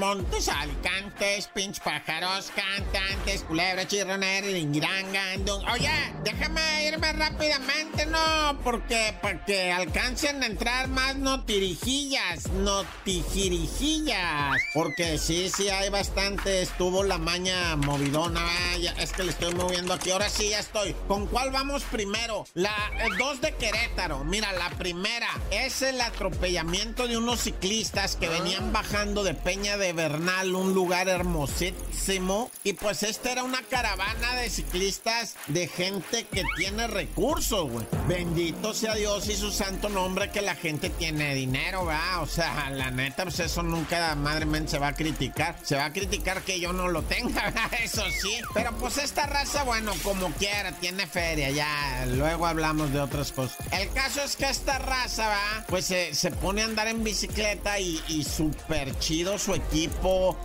Montes, alicantes, pinch pájaros, cantantes, culebras, chirroneros, lingirangandung. Oye, déjame irme rápidamente, ¿no? Porque, porque alcancen a entrar más notirijillas, notijirijillas. Porque sí, sí, hay bastante. Estuvo la maña movidona. ah, es que le estoy moviendo aquí. Ahora sí, ya estoy. ¿Con cuál vamos primero? La eh, dos de Querétaro. Mira, la primera es el atropellamiento de unos ciclistas que venían bajando de Peña de Bernal, un lugar hermosísimo. Y pues esta era una caravana de ciclistas de gente que tiene recursos, güey. Bendito sea Dios y su santo nombre que la gente tiene dinero, ¿verdad? O sea, la neta, pues eso nunca, madre mía, se va a criticar. Se va a criticar que yo no lo tenga, ¿verdad? Eso sí. Pero pues esta raza, bueno, como quiera, tiene feria, ya. Luego hablamos de otras cosas. El caso es que esta raza, va, pues se, se pone a andar en bicicleta y, y súper chido su equipo.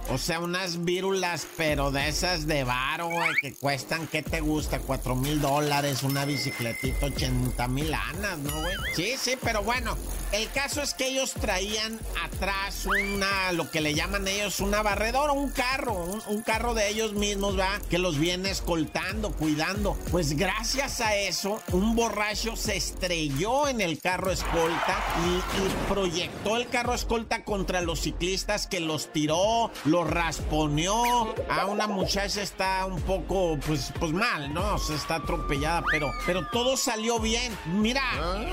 O sea, unas vírulas, pero de esas de varo, güey, que cuestan, ¿qué te gusta? Cuatro mil dólares, una bicicletita, 80 mil anas, ¿no, güey? Sí, sí, pero bueno, el caso es que ellos traían atrás una, lo que le llaman ellos, una barredora, un carro, un, un carro de ellos mismos, va, que los viene escoltando, cuidando. Pues gracias a eso, un borracho se estrelló en el carro escolta y, y proyectó el carro escolta contra los ciclistas que los tiró, los rasponeó. A una muchacha está un poco, pues, pues mal, ¿no? O sea, está atropellada, pero, pero todo salió bien. Mira,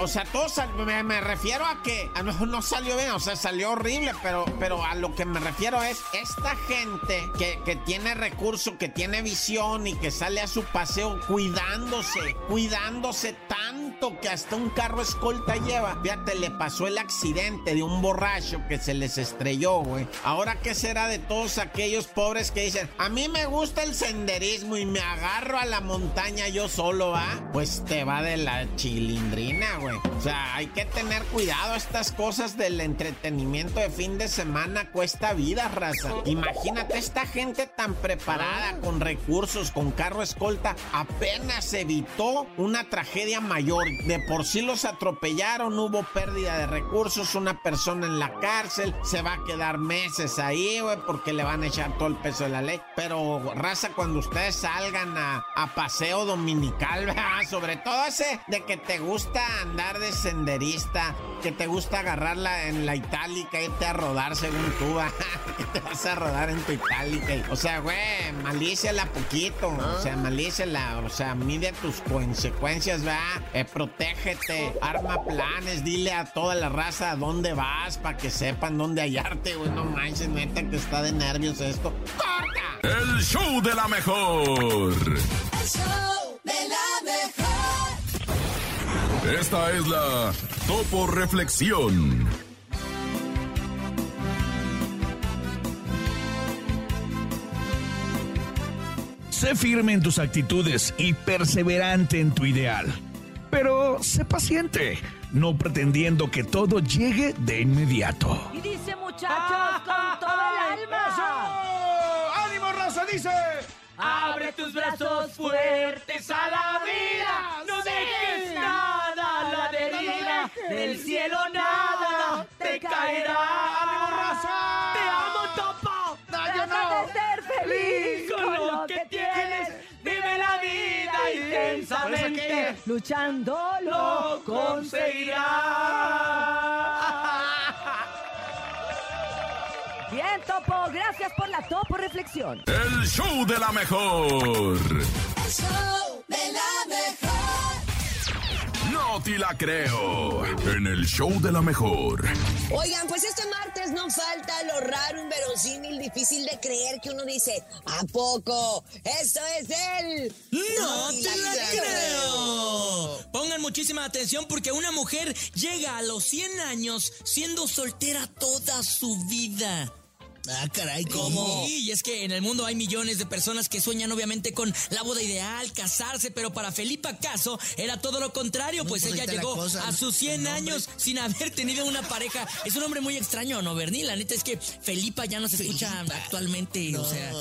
o sea, todo sal- me, me refiero a que a no, no salió bien, o sea, salió horrible, pero, pero a lo que me refiero es esta gente que, que tiene recursos, que tiene visión y que sale a su paseo cuidándose, cuidándose tanto que hasta un carro escolta lleva. Fíjate, le pasó el accidente de un borracho que se les estrelló, güey. Ahora, ¿qué será de todos aquellos pobres que dicen, a mí me gusta el senderismo y me agarro a la montaña yo solo, va? Pues te va de la chilindrina, güey. O sea, hay que tener cuidado. Estas cosas del entretenimiento de fin de semana cuesta vida, raza. Imagínate esta gente tan preparada, con recursos, con carro escolta, apenas evitó una tragedia mayor. De por sí los atropellaron, hubo pérdida de recursos, una persona en la cárcel, se va a quedar meses ahí, güey, porque le van a echar todo el peso de la ley. Pero, raza, cuando ustedes salgan a, a paseo dominical, ¿verdad? sobre todo ese de que te gusta andar de senderista, que te gusta agarrarla en la itálica, irte a rodar según tú, ¿va? que te vas a rodar en tu itálica. y- O sea, güey, malíciala poquito, o sea, malíciala, o sea, mide tus consecuencias, va, eh, protégete, arma planes, dile a toda la raza a dónde vas para que sepan dónde hallarte, güey, no manches, neta que está de nervios esto. ¡Corta! El show de la mejor. El show de la mejor. Esta es la Topo Reflexión. Sé firme en tus actitudes y perseverante en tu ideal. Pero sé paciente, no pretendiendo que todo llegue de inmediato. Y dice muchachos con todo el alma. ¡Ánimo, raza! Dice. Abre tus brazos fuertes a la vida. No dejes nada a la deriva. Del cielo nada te caerá. Te amo, Topo. Trata de ser feliz con lo que tienes. Intensamente. Luchando lo conseguirás. Bien, Topo. Gracias por la Topo Reflexión. El show de la mejor. El show de la mejor. No te la creo. En el show de la mejor. Oigan, pues este martes no falta lo raro, inverosímil, difícil de creer que uno dice, ¿a poco? Esto es el... No te la creo. Pongan muchísima atención porque una mujer llega a los 100 años siendo soltera toda su vida. Ah, caray, ¿cómo? Sí, y es que en el mundo hay millones de personas que sueñan obviamente con la boda ideal, casarse, pero para Felipa Caso era todo lo contrario, pues pues ella llegó cosa, a sus 100 el nombre. años sin haber tenido una pareja. Es un hombre muy extraño, ¿no, Bernie? La neta es que Felipa ya no se escucha Felipa. actualmente, No, o sea...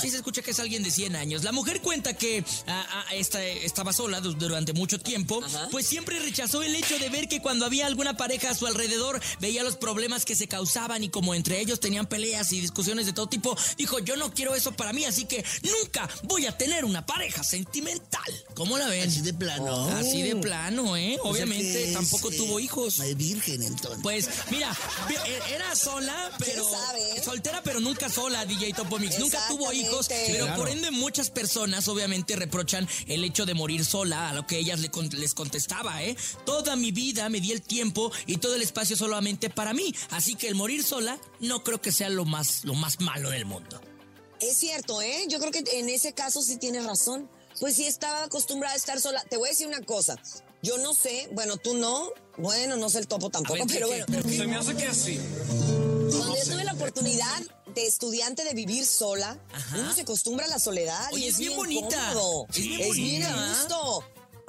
Sí se escucha que es alguien de 100 años. La mujer cuenta que ah, ah, esta- estaba sola du- durante mucho tiempo, pues siempre rechazó el hecho de ver que cuando había alguna pareja a su alrededor veía los problemas que se causaban y como entre ellos tenían peleas y discusiones de todo tipo, dijo yo no quiero eso para mí, así que nunca voy a tener una pareja sentimental. ¿Cómo la ven? Así de plano. Así de plano, ¿eh? O sea Obviamente tampoco eh, tuvo hijos. Es virgen, entonces. Pues mira, e- era sola, pero sabe? soltera, pero nunca sola, DJ Topomix. Nunca tuvo hijos, pero Claro. por ende muchas personas obviamente reprochan el hecho de morir sola, a lo que ellas le con- les contestaba, ¿eh? Toda mi vida me di el tiempo y todo el espacio solamente para mí, así que el morir sola no creo que sea lo más lo más malo del mundo. Es cierto, ¿eh? Yo creo que en ese caso sí tienes razón. Pues sí estaba acostumbrada a estar sola. Te voy a decir una cosa. Yo no sé, bueno, tú no. Bueno, no sé el topo tampoco, ver, ¿qué, pero qué? bueno. ¿Pero qué? me hace que así. Cuando yo tuve la oportunidad de estudiante de vivir sola, uno se acostumbra a la soledad. Oye, y es bien bonita. cómodo. Es bien es bien bonita. a gusto.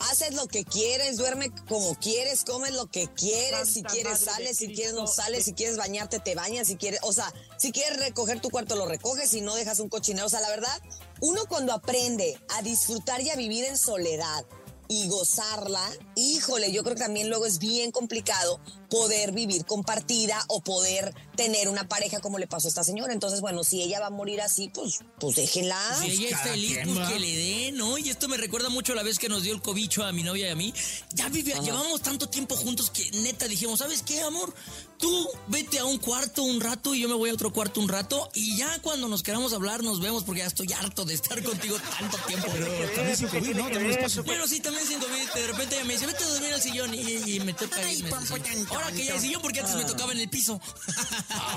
Haces lo que quieres, duerme como quieres, comes lo que quieres, si quieres sales, si quieres no sales, si quieres bañarte te bañas, si quieres, o sea, si quieres recoger tu cuarto lo recoges, si no dejas un cochinero, o sea, la verdad, uno cuando aprende a disfrutar y a vivir en soledad y gozarla, híjole, yo creo que también luego es bien complicado poder vivir compartida o poder tener una pareja como le pasó a esta señora. Entonces, bueno, si ella va a morir así, pues, pues déjenla. Si ella es cada feliz, quien, pues que le dé, ¿no? Y esto me recuerda mucho a la vez que nos dio el cobicho a mi novia y a mí. Ya vivía, llevamos tanto tiempo juntos que neta dijimos, ¿sabes qué, amor? Tú vete a un cuarto un rato y yo me voy a otro cuarto un rato y ya cuando nos queramos hablar nos vemos porque ya estoy harto de estar contigo tanto tiempo. Pero también sin COVID, ¿no? También espacio. Bueno, sí, también sin COVID. De repente ella me dice, vete a dormir al sillón y, y me toca Ay, irme. pompo, tan, Ahora que ya hay sillón porque antes me tocaba en el piso.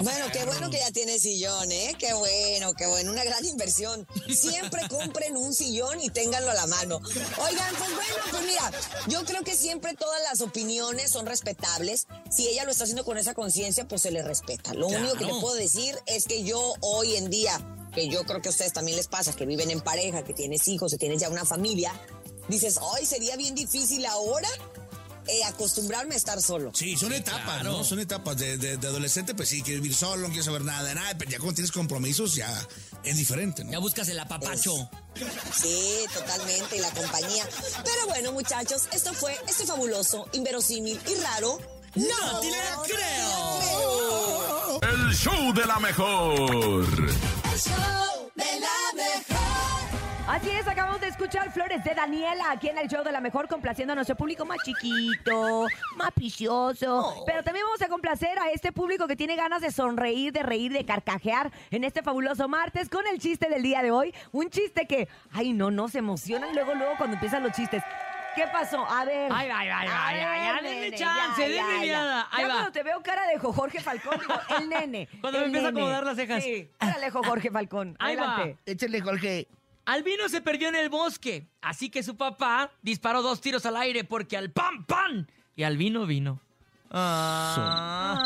Bueno, qué bueno que ya tiene sillón, ¿eh? Qué bueno, qué bueno. Una gran inversión. Siempre compren un sillón y ténganlo a la mano. Oigan, pues bueno, pues mira, yo creo que siempre todas las opiniones son respetables. Si ella lo está haciendo con esa conciencia, pues se le respeta. Lo único que te puedo decir es que yo hoy en día, que yo creo que a ustedes también les pasa, que viven en pareja, que tienes hijos, que tienes ya una familia, dices, hoy sería bien difícil ahora eh, acostumbrarme a estar solo. Sí, son etapas, ¿no? Son etapas. De, de- de adolescente, pues sí, quieres vivir solo, no quieres saber nada de nada. Pero ya cuando tienes compromisos, ya es diferente, Ya ¿no? buscas el apapacho. Sí, totalmente, y la compañía. Pero bueno, muchachos, esto fue este fabuloso, inverosímil y raro. ¡No te la creo! El show de la mejor. Así es, acabamos de escuchar Flores de Daniela aquí en el show de la mejor, complaciendo a nuestro público más chiquito, más precioso. Pero también vamos a complacer a este público que tiene ganas de sonreír, de reír, de carcajear en este fabuloso martes con el chiste del día de hoy. Un chiste que, ay, no, no, se emocionan luego, luego cuando empiezan los chistes. ¿Qué pasó? A ver. Ay, ay, ay, ay, ay, nene, chance, ya, denme ya, ya. miada. Ahí Ya va. cuando te veo cara de Jorge Falcón, digo, el nene. Cuando me empieza a acomodar las cejas. Sí, órale, Jorge Falcón. Ahí va. Adelante. Échale, Jorge. Albino se perdió en el bosque, así que su papá disparó dos tiros al aire porque al pan pan y Albino vino.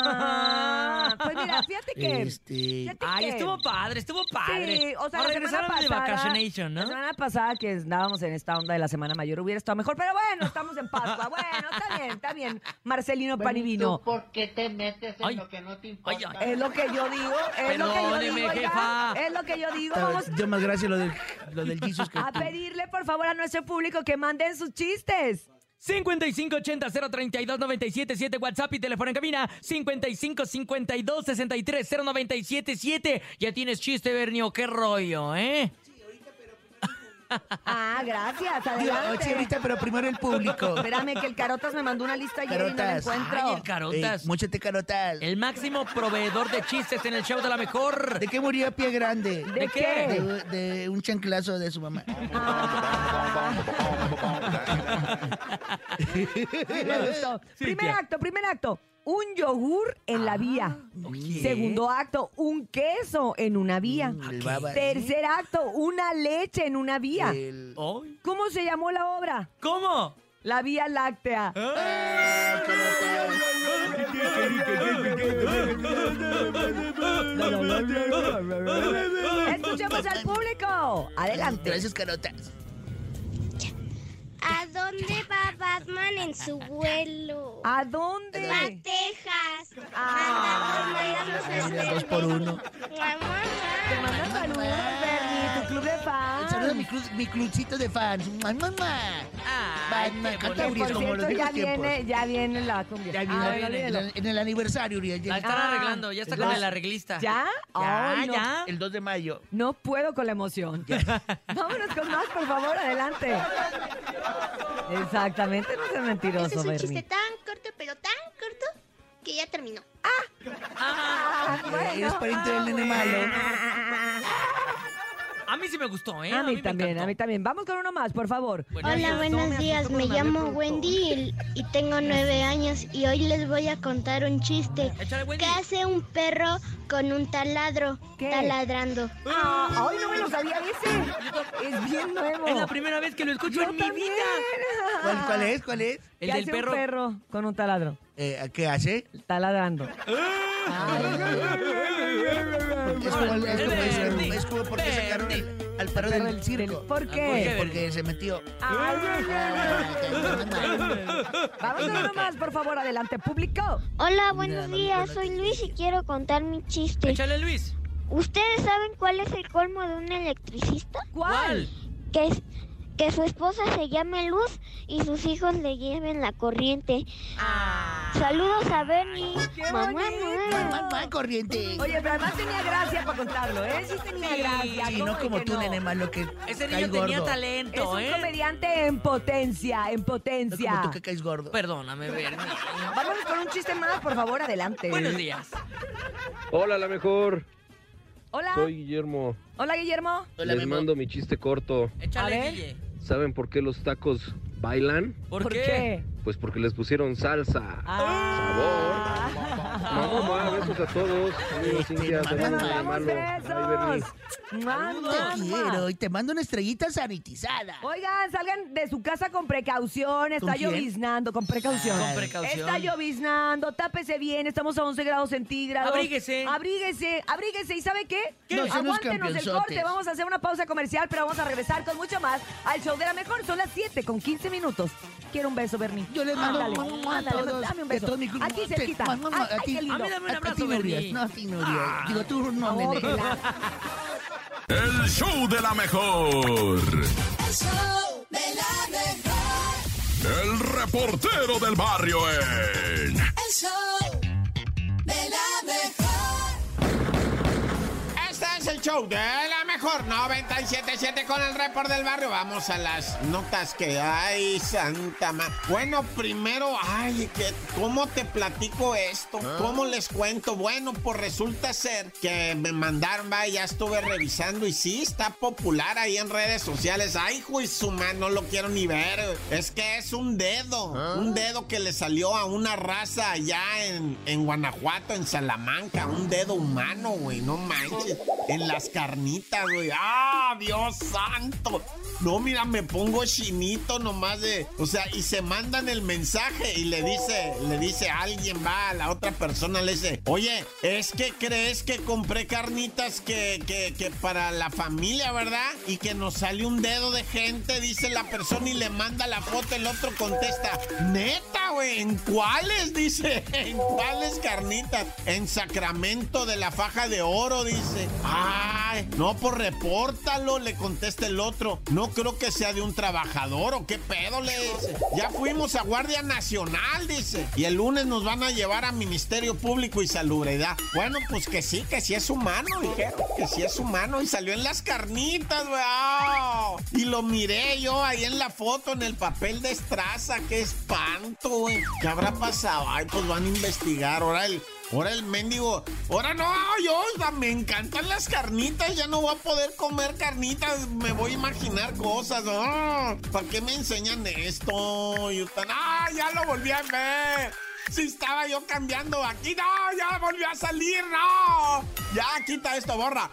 Ah, pues mira, fíjate que. Este. fíjate Ay, que- estuvo padre, estuvo padre. Sí, o sea, la regresar semana a de pasada, Vacationation, La ¿no? semana pasada que andábamos en esta onda de la Semana Mayor hubiera estado mejor, pero bueno, estamos en Pascua. Bueno, está bien, está bien. Marcelino Panivino. ¿Por qué te metes en Ay. lo que no te importa? Ay, ay. Es lo que yo digo, es lo que yo digo, jefa. es lo que yo digo. Vamos Dio más gracia lo del, lo del Jesus que a tú. pedirle, por favor, a nuestro público que manden sus chistes. 5580-032-977 WhatsApp y teléfono en cabina 5552-630977 Ya tienes chiste, Bernio, qué rollo, ¿eh? Ah, gracias, adelante. sí, ahorita, pero primero el público. Espérame, que el Carotas me mandó una lista ayer y no la encuentro. Ay, el carotas. Ey, móchate carotas. El máximo proveedor de chistes en el show de la mejor. ¿De qué murió Pie Grande? ¿De ¿De qué? De, de un chanclazo de su mamá. Me gustó. Primer acto, primer acto. Un yogur en la vía. Segundo acto, un queso en una vía. Mm, el baba. Tercer acto, una leche en una vía. El- ¿Cómo se llamó la obra? ¿Cómo? La Vía Láctea. Ah. Escuchemos al público. Adelante. Gracias, carotas. ¿A dónde va Batman en su vuelo? ¿A dónde? A Texas. Ah. Dos por uno. Mamá. Te mando saludos, Bernie, tu club de fans. Saludos a mi, club, mi clubcito de fans. ¡Mua, mua, mua! Batman, canta por como los ya viene, ya viene la cumbia. Ya viene, Ah, en, el, en el aniversario, Urias. La están Ah, arreglando, ya está el con dos. el arreglista. ¿Ya? Ya, Ay, no. ya. El 2 de mayo. No puedo con la emoción. Vámonos con más, por favor, adelante. Exactamente, no seas Ese mentiroso, es un chiste Bernie. tan corto, pero tan corto, que ya terminó. Ah, Eh, Eres pariente del nene malo. A mí sí me gustó, ¿eh? A mí también, a mí también. Vamos con uno más, por favor. Bueno, Hola, buenos días. Me llamo Wendy y, y tengo nueve años y hoy les voy a contar un chiste. Échale, Wendy. ¿Qué hace un perro con un taladro ¿Qué? taladrando? Ah, ay, no me lo sabía ese. Es bien nuevo. Es la primera vez que lo escucho Yo en mi vida. ¿Cuál, cuál es? ¿Cuál es? El ¿Qué del hace perro. un perro con un taladro? Eh, ¿Qué hace? Taladrando. Es como, el- es como, es, Bernie. es como porque sacaron perro del del- circo. del- ¿Por ¿por qué? Porque se metió. Ay, ay, ay. Vamos con uno más, por favor, adelante, público. Hola, buenos días. Soy Luis y quiero contar mi chiste. Échale, Luis. ¿Ustedes saben cuál es el colmo de un electricista? ¿Cuál? Que, es- que su esposa se llame Luz y sus hijos le lleven la corriente. Saludos a Bernie. ¡Qué Mamá, mamá. Mamá, corriente. Oye, pero además tenía gracia para contarlo, ¿eh? Sí tenía Sí, gracia. Y ¿cómo no como tú, no? nene malo, que Ese niño tenía gordo. Es talento, un ¿eh? comediante en potencia, en No potencia. como tú que caes gordo. Perdóname, Bernie. Vámonos con un chiste más, por favor, adelante. Buenos días. Hola, la mejor. Hola. Soy Guillermo. Hola, Guillermo. Hola, Les mando mi chiste corto. Échale. Guille. ¿Saben por qué los tacos bailan? ¿Por, qué? Pues porque les pusieron salsa. Ah. Mamá, mamá, besos a todos. Este, Cintia. Te malo. Ay. Mua, Te quiero y te mando una estrellita sanitizada. Oigan, salgan de su casa con precaución. Está quién? lloviznando, con precaución. Con precaución. Está lloviznando, tápese bien, estamos a 11 grados centígrados. Abríguese. Abríguese, abríguese. ¿Y sabe qué? No unos Aguántenos el corte, vamos a hacer una pausa comercial, pero vamos a regresar con mucho más al show de la mejor. Son las 7 con 15 minutos. Quiero un beso, Bernie. Yo les mando Ándale, mua, a ándale, todos. dame un de beso. club. Aquí Te- cerquita. a ay, ti. A mí dame un A- a abrazo, ti, Nurias. Bernie. No, a ti, Nurias. Digo, tú no, Oh, nene. claro. El show de la mejor. El show de la mejor. El reportero del barrio en. El show es el show de la mejor 977 con el report del barrio. Vamos a las notas que hay, Santa Ma. Bueno, primero, ay, que, ¿cómo te platico esto? ¿Cómo les cuento? Bueno, pues resulta ser que me mandaron, va, ya estuve revisando y sí, está popular ahí en redes sociales. Ay, juiz su mano, no lo quiero ni ver. Es que es un dedo, un dedo que le salió a una raza allá en, en Guanajuato, en Salamanca, un dedo humano, güey, no manches. En las carnitas, güey. ¡Ah, Dios santo! No, mira, me pongo chinito nomás de. O sea, y se mandan el mensaje y le dice, le dice alguien, va, a la otra persona le dice, oye, es que crees que compré carnitas que, que, que para la familia, ¿verdad? Y que nos sale un dedo de gente, dice la persona y le manda la foto, el otro contesta, neta, güey, ¿en cuáles? Dice, ¿en cuáles carnitas? En Sacramento de la faja de oro, dice. Ay, no, pues repórtalo, le contesta el otro. No creo que sea de un trabajador o qué pedo, le dice. Ya fuimos a Guardia Nacional, dice. Y el lunes nos van a llevar a Ministerio Público y Salubridad. Bueno, pues que sí, que sí es humano, dijeron. Que sí es humano. Y salió en las carnitas, güey. ¡Ah! Y lo miré yo ahí en la foto, en el papel de estraza. ¡Qué espanto, güey! ¿Qué habrá pasado? Ay, pues van a investigar. Ahora el, Ahora el mendigo, ahora no, yo me encantan las carnitas, ya no voy a poder comer carnitas, me voy a imaginar cosas. ¿no? ¿Para qué me enseñan esto? ¡Ah, ya lo volví a ver! Si estaba yo cambiando aquí, no, ya volvió a salir, no. Ya quita esto, borra.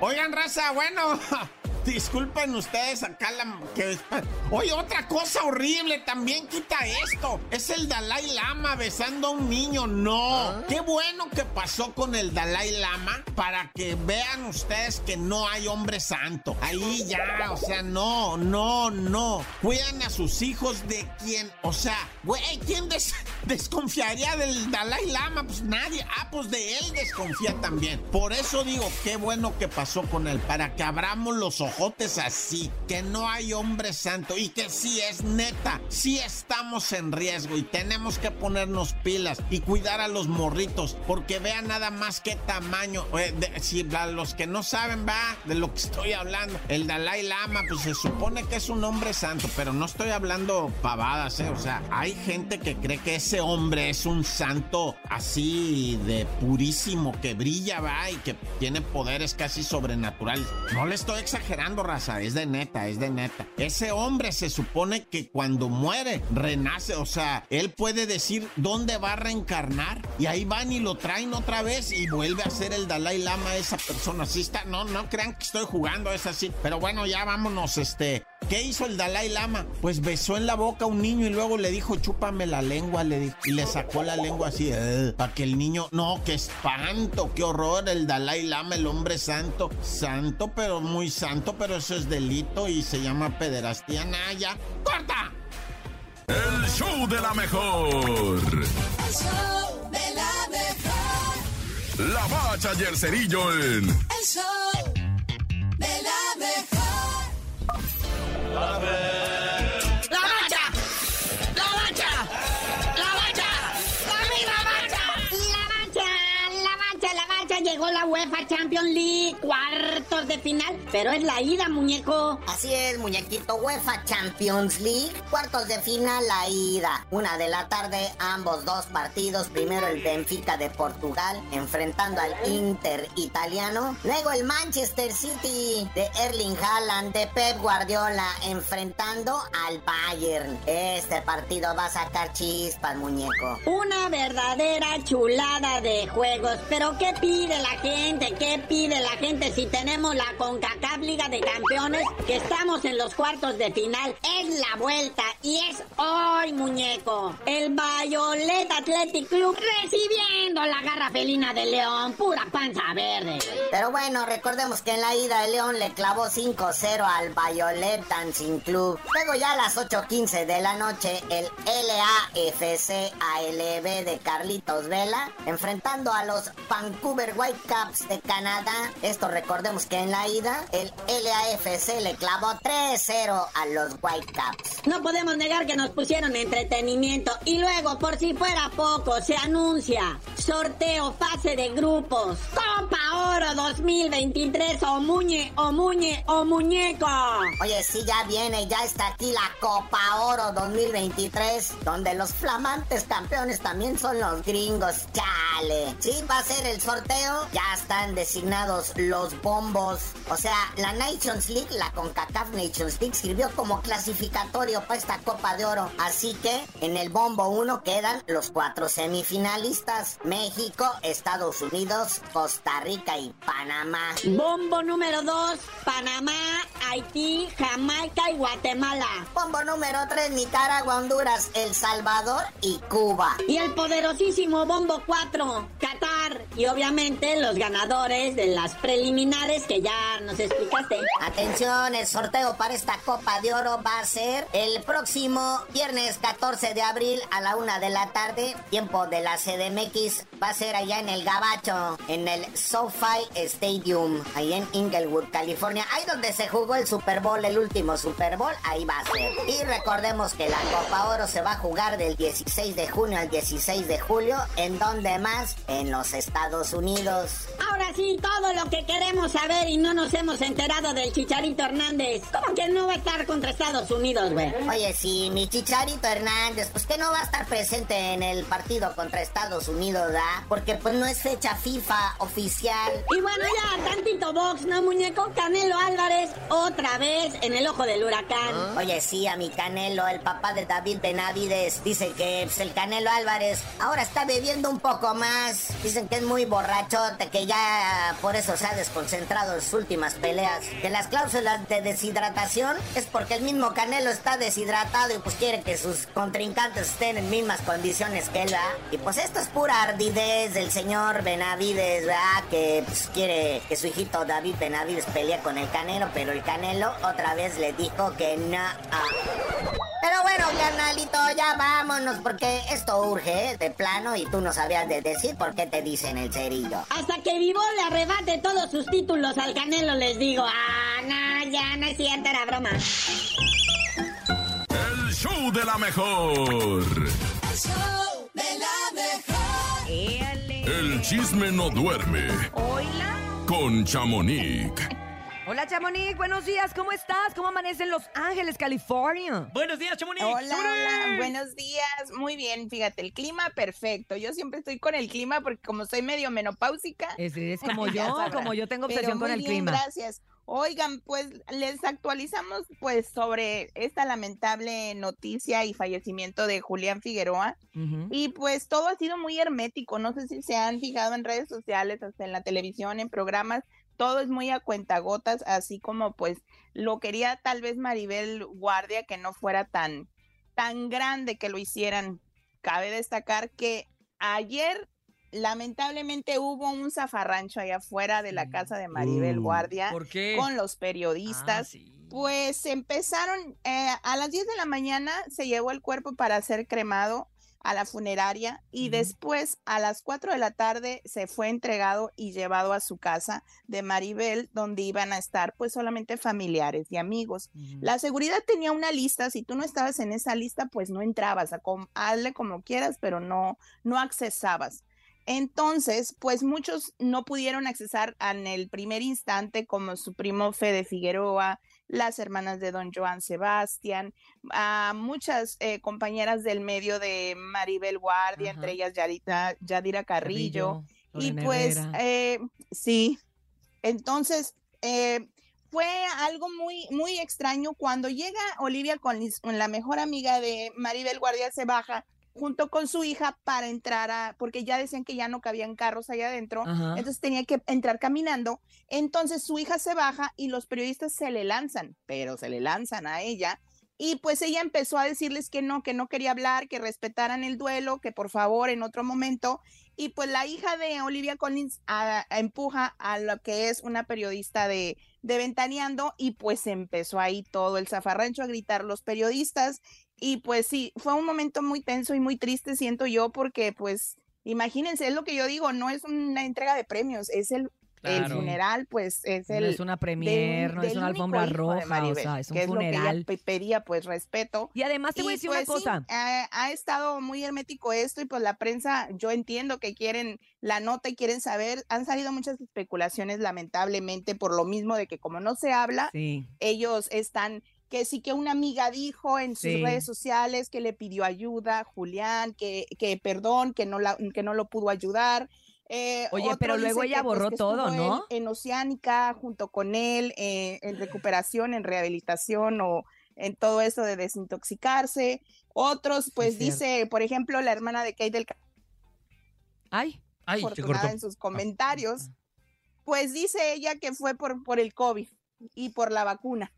Oigan, raza, bueno, disculpen ustedes acá la que Oye, otra cosa horrible, también quita esto. Es el Dalai Lama besando a un niño. No. Qué bueno que pasó con el Dalai Lama para que vean ustedes que no hay hombre santo. Ahí ya, o sea, no, no, no. Cuidan a sus hijos de quien, o sea, güey, ¿quién des- desconfiaría del Dalai Lama? Pues nadie. Ah, pues de él desconfía también. Por eso digo, qué bueno que pasó con él, para que abramos los ojotes así, que no hay hombre santo y que sí es neta, sí estamos en riesgo y tenemos que ponernos pilas y cuidar a los morritos, porque vean nada más qué tamaño. eh, si a los que no saben, va, de lo que estoy hablando, el Dalai Lama, pues se supone que es un hombre santo, pero no estoy hablando pavadas, ¿eh? O sea, hay gente que cree que ese hombre es un santo así de purísimo, que brilla, va, y que tiene poderes casi sobrenaturales. No le estoy exagerando, raza, es de neta, es de neta. Ese hombre se supone que cuando muere, renace, o sea, él puede decir dónde va a reencarnar, y ahí van y lo traen otra vez y vuelve a ser el Dalai Lama esa persona. Así está, no, no crean que estoy jugando, es así. Pero bueno, ya vámonos, este. ¿Qué hizo el Dalai Lama? Pues besó en la boca a un niño y luego le dijo, chúpame la lengua, le dijo, y le sacó la lengua así, para que el niño, no, qué espanto, qué horror, el Dalai Lama, el hombre santo, santo, pero muy santo, pero eso es delito y se llama pederastía, Naya. ¡Corta! El show de la mejor. El show de la mejor. La bacha y el cerillo en El show de la mejor. La Llegó la UEFA Champions League, cuartos de final, pero es la ida, muñeco. Así es, muñequito. UEFA Champions League, cuartos de final, la ida. Una de la tarde, ambos dos partidos. Primero el Benfica de Portugal, enfrentando al Inter italiano. Luego el Manchester City de Erling Haaland, de Pep Guardiola, enfrentando al Bayern. Este partido va a sacar chispas, muñeco. Una verdadera chulada de juegos. Pero ¿qué pide la gente? ¿Qué pide la gente si tenemos la CONCACAF Liga de Campeones? Que estamos en los cuartos de final. Es la vuelta y es hoy, muñeco. El Violet Athletic Club recibiendo la garra felina de León. Pura panza verde. Pero bueno, recordemos que en la ida el León le clavó 5-0 al Violet Dancing Club. Luego ya a las 8.15 de la noche el LAFC ALB de Carlitos Vela enfrentando a los Vancouver Whitecaps de Canadá. Esto recordemos que en la ida el LAFC le clavó 3-0 a los Whitecaps. No podemos negar que nos pusieron entretenimiento. Y luego, por si fuera poco, se anuncia sorteo fase de grupos. Copa Oro 2023 o Muñe, o Muñe, o Muñeco. Oye, sí, ya viene, ya está aquí la Copa Oro 2023, donde los flamantes campeones también son los gringos. Chale. Sí, va a ser el sorteo. Ya están designados los bombos. O sea, la Nations League, la CONCACAF Nations League, sirvió como clasificatorio para esta Copa de Oro. Así que en el bombo 1 quedan los cuatro semifinalistas: México, Estados Unidos, Costa Rica y Panamá. Bombo número 2, Panamá, Haití, Jamaica y Guatemala. Bombo número 3, Nicaragua, Honduras, El Salvador y Cuba. Y el poderosísimo Bombo 4, Qatar. Y obviamente los ganadores de las preliminares que ya nos explicaste. Atención, el sorteo para esta Copa de Oro va a ser el próximo viernes 14 de abril a la una de la tarde, tiempo de la CDMX. Va a ser allá en el Gabacho, en el SoFi Stadium, ahí en Inglewood, California. Ahí donde se jugó el Super Bowl, el último Super Bowl, ahí va a ser. Y recordemos que la Copa Oro se va a jugar del 16 de junio al 16 de julio. ¿En donde más? En los Estados Unidos. Ahora sí, todo lo que queremos saber y no nos hemos enterado del Chicharito Hernández. ¿Cómo que no va a estar contra Estados Unidos, güey? Oye, sí, mi Chicharito Hernández, pues que no va a estar presente en el partido contra Estados Unidos, ¿da? Porque pues no es fecha FIFA oficial. Y bueno, ya, tantito box, ¿no, muñeco? Canelo Álvarez, otra vez en el ojo del huracán. Oye, sí, a mi Canelo, el papá de David Benavides, dice que pues, el Canelo Álvarez ahora está bebiendo un poco más. Dicen que es muy borracho borrachote que ya por eso se ha desconcentrado en sus últimas peleas. Que las cláusulas de deshidratación es porque el mismo Canelo está deshidratado y pues quiere que sus contrincantes estén en mismas condiciones que él, ¿verdad? Y pues esto es pura ardidez del señor Benavides, ¿verdad? Que pues quiere que su hijito David Benavides pelee con el Canelo, pero el Canelo otra vez le dijo que no. Pero bueno, carnalito, ya vámonos porque esto urge ¿eh? de plano y tú no sabías de decir por qué te dicen el cerillo. Hasta que Vivo le arrebate todos sus títulos al Canelo, les digo. Ah, no, ya no es cierto, era broma. El show de la mejor. El show de la mejor. El chisme no duerme. Hola. Con Chamonix. Hola, Chamonix. Buenos días. ¿Cómo estás? ¿Cómo amanece en Los Ángeles, California? Buenos días, Chamonix. Hola, hola, buenos días. Muy bien, fíjate, el clima perfecto. Yo siempre estoy con el clima porque como soy medio menopáusica. Es, es como yo, como yo tengo Pero obsesión con muy el bien, clima. Gracias. Oigan, pues les actualizamos pues sobre esta lamentable noticia y fallecimiento de Julián Figueroa. Y pues todo ha sido muy hermético. No sé si se han fijado en redes sociales, hasta en la televisión, en programas. Todo es muy a cuentagotas, así como pues lo quería tal vez Maribel Guardia que no fuera tan, tan grande que lo hicieran. Cabe destacar que ayer lamentablemente hubo un zafarrancho allá afuera de la casa de Maribel Uh, Guardia ¿por qué? con los periodistas. Pues empezaron eh, a las 10 de la mañana se llevó el cuerpo para ser cremado a la funeraria y después a las 4 de la tarde se fue entregado y llevado a su casa de Maribel donde iban a estar pues solamente familiares y amigos. La seguridad tenía una lista, si tú no estabas en esa lista pues no entrabas, a com- hazle como quieras, pero no no accesabas. Entonces, pues muchos no pudieron accesar en el primer instante, como su primo Fede Figueroa, las hermanas de don Joan Sebastián, a muchas eh, compañeras del medio de Maribel Guardia, Ajá. entre ellas Yadira Carrillo. Carrillo, y pues, eh, sí, entonces eh, fue algo muy, muy extraño cuando llega Olivia Collins, la mejor amiga de Maribel Guardia, se baja junto con su hija para entrar a, porque ya decían que ya no cabían carros allá adentro, Ajá. entonces tenía que entrar caminando, entonces su hija se baja y los periodistas se le lanzan, pero se le lanzan a ella. Y pues ella empezó a decirles que no, que no quería hablar, que respetaran el duelo, que por favor en otro momento. Y pues la hija de Olivia Collins a- a- empuja a lo que es una periodista de, de Ventaneando y pues empezó ahí todo el zafarrancho a gritar los periodistas. Y pues sí, fue un momento muy tenso y muy triste, siento yo, porque pues imagínense, es lo que yo digo, no es una entrega de premios, es el, funeral, pues es No el... es una premier, no es una alfombra roja, o Maribel, sea, es un que es lo que funeral. ella pe- pedía, pues respeto. Y además te voy a decir una pues, sí, cosa. ha, ha estado muy hermético esto y pues la prensa, yo entiendo que quieren la nota y quieren saber, han salido muchas especulaciones lamentablemente por lo mismo de que como no se habla, Sí. ellos están que sí que una amiga dijo en sus Sí. redes sociales que le pidió ayuda Julián, que, que perdón, que no, la, que no lo pudo ayudar. Eh, Oye, pero luego ella que, pues, borró todo, ¿no? En, en Oceánica junto con él, eh, en recuperación, en rehabilitación o en todo eso de desintoxicarse. Otros, pues es dice, por ejemplo, la hermana de Kate del Ay, Ay, en sus comentarios, pues dice ella que fue por, por el COVID y por la vacuna.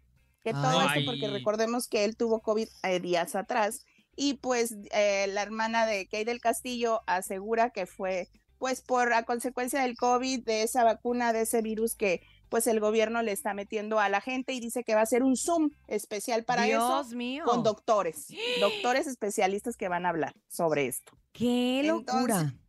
Que todo Ay. esto porque recordemos que él tuvo COVID eh, días atrás y pues eh, la hermana de Kay del Castillo asegura que fue pues por a consecuencia del COVID, de esa vacuna, de ese virus que pues el gobierno le está metiendo a la gente y dice que va a ser un Zoom especial para Dios eso mío. con doctores, doctores especialistas que van a hablar sobre esto. qué locura. Entonces,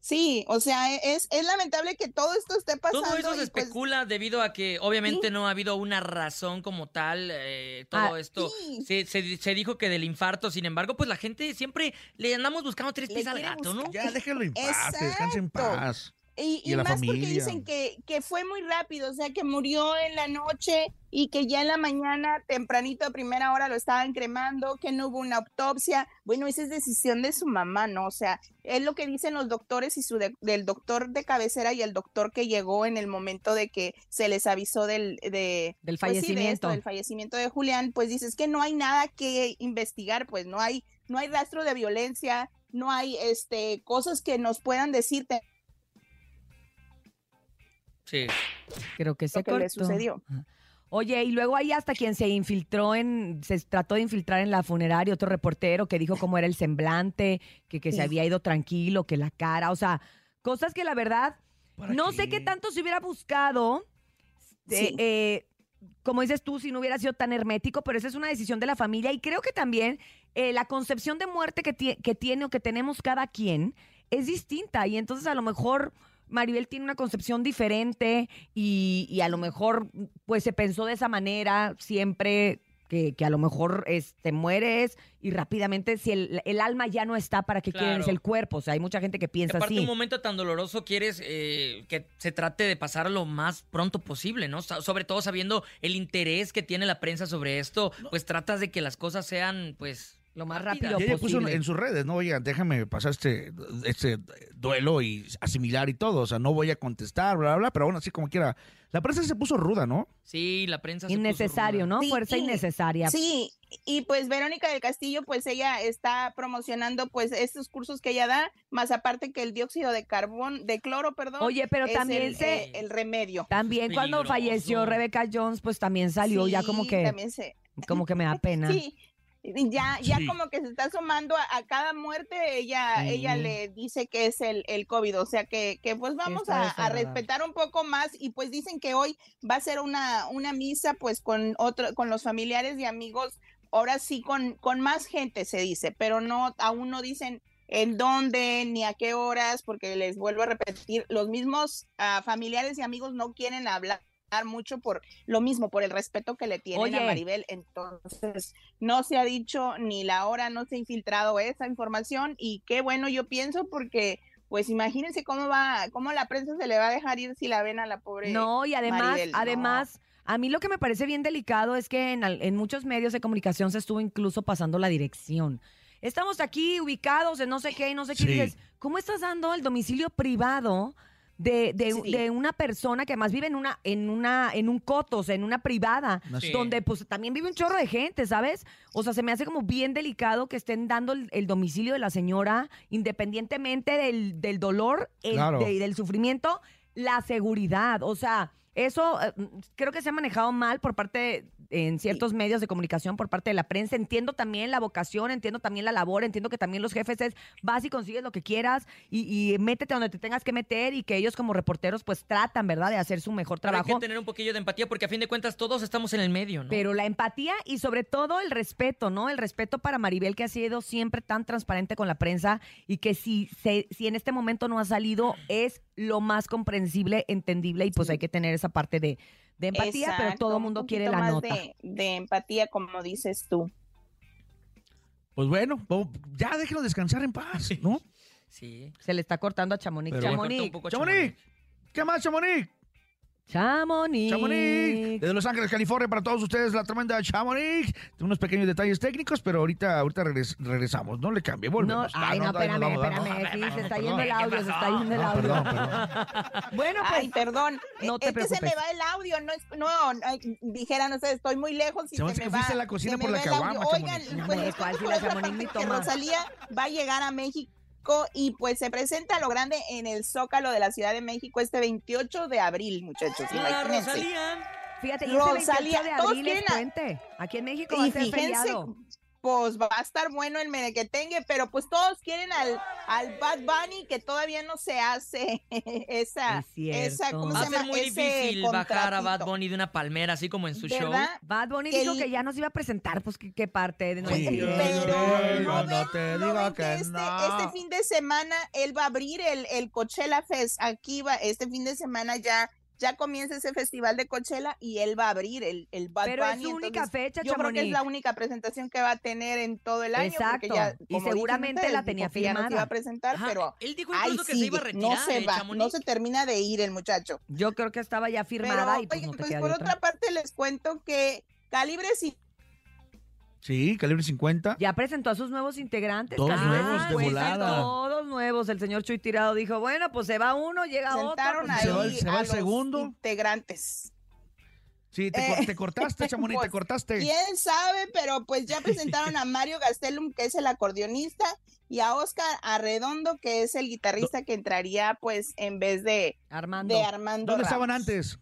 Sí, o sea, e, es, es lamentable que todo esto esté pasando. Todo eso se pues, especula debido a que obviamente no ha habido una razón como tal. eh, todo Ah, esto sí. se, se- se dijo que del infarto, sin embargo, pues la gente siempre le andamos buscando tres pies al gato, ¿no? Ya déjelo en paz, descanse en paz. Y, Y y la más porque dicen que, que fue muy rápido, o sea, que murió en la noche y que ya en la mañana, tempranito, a primera hora, lo estaban cremando, que no hubo una autopsia. Bueno, esa es decisión de su mamá, ¿no? O sea, es lo que dicen los doctores y su de- del doctor de cabecera y el doctor que llegó en el momento de que se les avisó del, de, Del pues sí, de esto, fallecimiento. del fallecimiento de Julián, pues dices que no hay nada que investigar, pues no hay, no hay rastro de violencia, no hay este cosas que nos puedan decirte Sí. Creo que se Lo que le cortó. sucedió. Oye, y luego hay hasta quien se infiltró en, se trató de infiltrar en la funeraria, otro reportero que dijo cómo era el semblante, que, que se había ido tranquilo, que la cara, o sea, cosas que la verdad, no sé qué tanto se hubiera buscado, eh, Sí. eh, como dices tú, si no hubiera sido tan hermético, pero esa es una decisión de la familia y creo que también eh, la concepción de muerte que, que tiene o que tenemos cada quien es distinta y entonces a lo mejor Maribel tiene una concepción diferente y, y a lo mejor pues se pensó de esa manera siempre que, que a lo mejor este, mueres y rápidamente si el, el alma ya no está, ¿para qué quieres Claro. el cuerpo? O sea, hay mucha gente que piensa Aparte, así. un momento tan doloroso quieres eh, que se trate de pasar lo más pronto posible, ¿no? So- Sobre todo sabiendo el interés que tiene la prensa sobre esto, pues tratas de que las cosas sean, pues... Lo más rápido Y ella puso en sus redes, no, oigan, déjame pasar este, este duelo y asimilar y todo. O sea, no voy a contestar, bla, bla, bla, pero aún así, como quiera. La prensa se puso ruda, ¿no? Sí, la prensa se puso Innecesario, ¿no? Sí, Fuerza y- innecesaria. Sí, y pues Verónica del Castillo, pues ella está promocionando pues estos cursos que ella da, más aparte que el dióxido de carbón, de cloro, perdón. Oye, pero es también el, se- eh, el remedio. También cuando falleció Rebecca Jones, pues también salió ya como que también se- como que me da pena. Sí. Ya, ya Sí. como que se está sumando a, a cada muerte, ella, ella le dice que es el, el COVID, o sea que, que pues vamos a, a respetar un poco más y pues dicen que hoy va a ser una, una misa pues con otro, con los familiares y amigos, ahora sí con, con más gente se dice, pero no, aún no dicen en dónde ni a qué horas, porque les vuelvo a repetir, los mismos ah, familiares y amigos no quieren hablar mucho por lo mismo, por el respeto que le tienen a. Maribel. Entonces, no se ha dicho ni la hora, no se ha infiltrado esa información y qué bueno yo pienso porque pues imagínense cómo va, cómo la prensa se le va a dejar ir si la ven a la pobre No, y además, Maribel, no. además, a mí lo que me parece bien delicado es que en, muchos medios de comunicación se estuvo incluso pasando la dirección. Estamos aquí ubicados en no sé qué y no sé qué. Sí. dices, ¿cómo estás dando el domicilio privado de, de- Sí. de una persona que más vive en una, en una, en un coto, o sea, en una privada, Sí. donde pues también vive un chorro de gente, ¿sabes? O sea, se me hace como bien delicado que estén dando el, el domicilio de la señora, independientemente del, del dolor el- Claro. de- y del sufrimiento, la seguridad. O sea, eso eh, creo que se ha manejado mal por parte en ciertos medios de comunicación, por parte de la prensa. Entiendo también la vocación, entiendo también la labor, entiendo que también los jefes es vas y consigues lo que quieras y, y métete donde te tengas que meter y que ellos como reporteros pues tratan, ¿verdad?, de hacer su mejor Pero hay trabajo. que tener un poquillo de empatía porque a fin de cuentas todos estamos en el medio, ¿no? Pero la empatía y sobre todo el respeto, ¿no? El respeto para Maribel que ha sido siempre tan transparente con la prensa y que si, se, si en este momento no ha salido es lo más comprensible, entendible y pues hay que tener esa parte de, de empatía, pero todo el un mundo quiere la más nota. De, de empatía, como dices tú. Pues bueno, ya déjenos descansar en paz, ¿no? Sí. Se le está cortando a Chamonix. Chamonix. Chamonix. ¿Qué más, Chamonix? Chamonix. Chamonix. Desde Los Ángeles, California, para todos ustedes, la tremenda Chamonix. Unos pequeños detalles técnicos, pero ahorita, ahorita regres- regresamos. No le cambie, No, volvemos. ay, no, Ah, ahí nos espérame, vamos, espérame. Sí, se está yendo el audio, se está yendo el No, audio. perdón, perdón. Bueno, pues. Ay, perdón. No te es que se me va el audio. No, es- no ay, dijeran ustedes, estoy muy lejos y Se se, me que va. fuiste a la cocina por me la caguama, Oigan, pues Hombre, les ¿cuál cuento si por la otra Chamonix parte ni que toma? Rosalía va a llegar a México y pues se presenta a lo grande en el Zócalo de la Ciudad de México este 28 de abril, muchachos. ¡Hola, imagínense. Rosalía! Fíjate, y este 28 Rosalía, de todos abril es quieren a- puente. Aquí en México va a ser fíjense, feriado. Pues va a estar bueno el merequetengue, pero pues todos quieren al, al Bad Bunny que todavía no se hace esa, esa ¿cómo Va se a llama? ser muy Ese difícil bajar a Bad. Bunny de una palmera, así como en su show. Bad Bunny Que dijo el- que ya nos iba a presentar, pues qué, qué parte de nuestro Sí, Pero yo no te no digo ven que que este, no. este fin de semana él va a abrir el, el Coachella Fest. Aquí va, este fin de semana ya, ya comienza ese festival de Coachella y él va a abrir el, el Bad Pero es su única entonces, fecha, Yo creo que es la única presentación que va a tener en todo el año. porque Exacto. ya, Y seguramente ustedes, la tenía que ya no se iba firmada. a presentar, Ajá, pero él dijo incluso que se iba a retirar, no se ¿eh, va, Chamonix? no se termina de ir el muchacho. Yo creo que estaba ya Pero, firmada y pues oigan, no te pues queda por otra. parte les cuento que Calibre sí Sí, calibre 50. Ya presentó a sus nuevos integrantes. Todos nuevos, de 50, volada. Todos nuevos. El señor Chuy Tirado dijo, bueno, pues se va uno, llega otro. pues, Se va el- ahí se va a el los segundo. integrantes. Sí, te, cor- Eh, te cortaste, Chamonix, te pues, cortaste. ¿Quién sabe? Pero pues ya presentaron a Mario Gastelum, que es el acordeonista, y a Oscar Arredondo, que es el guitarrista que entraría pues en vez de Armando. De Armando ¿Dónde estaban antes?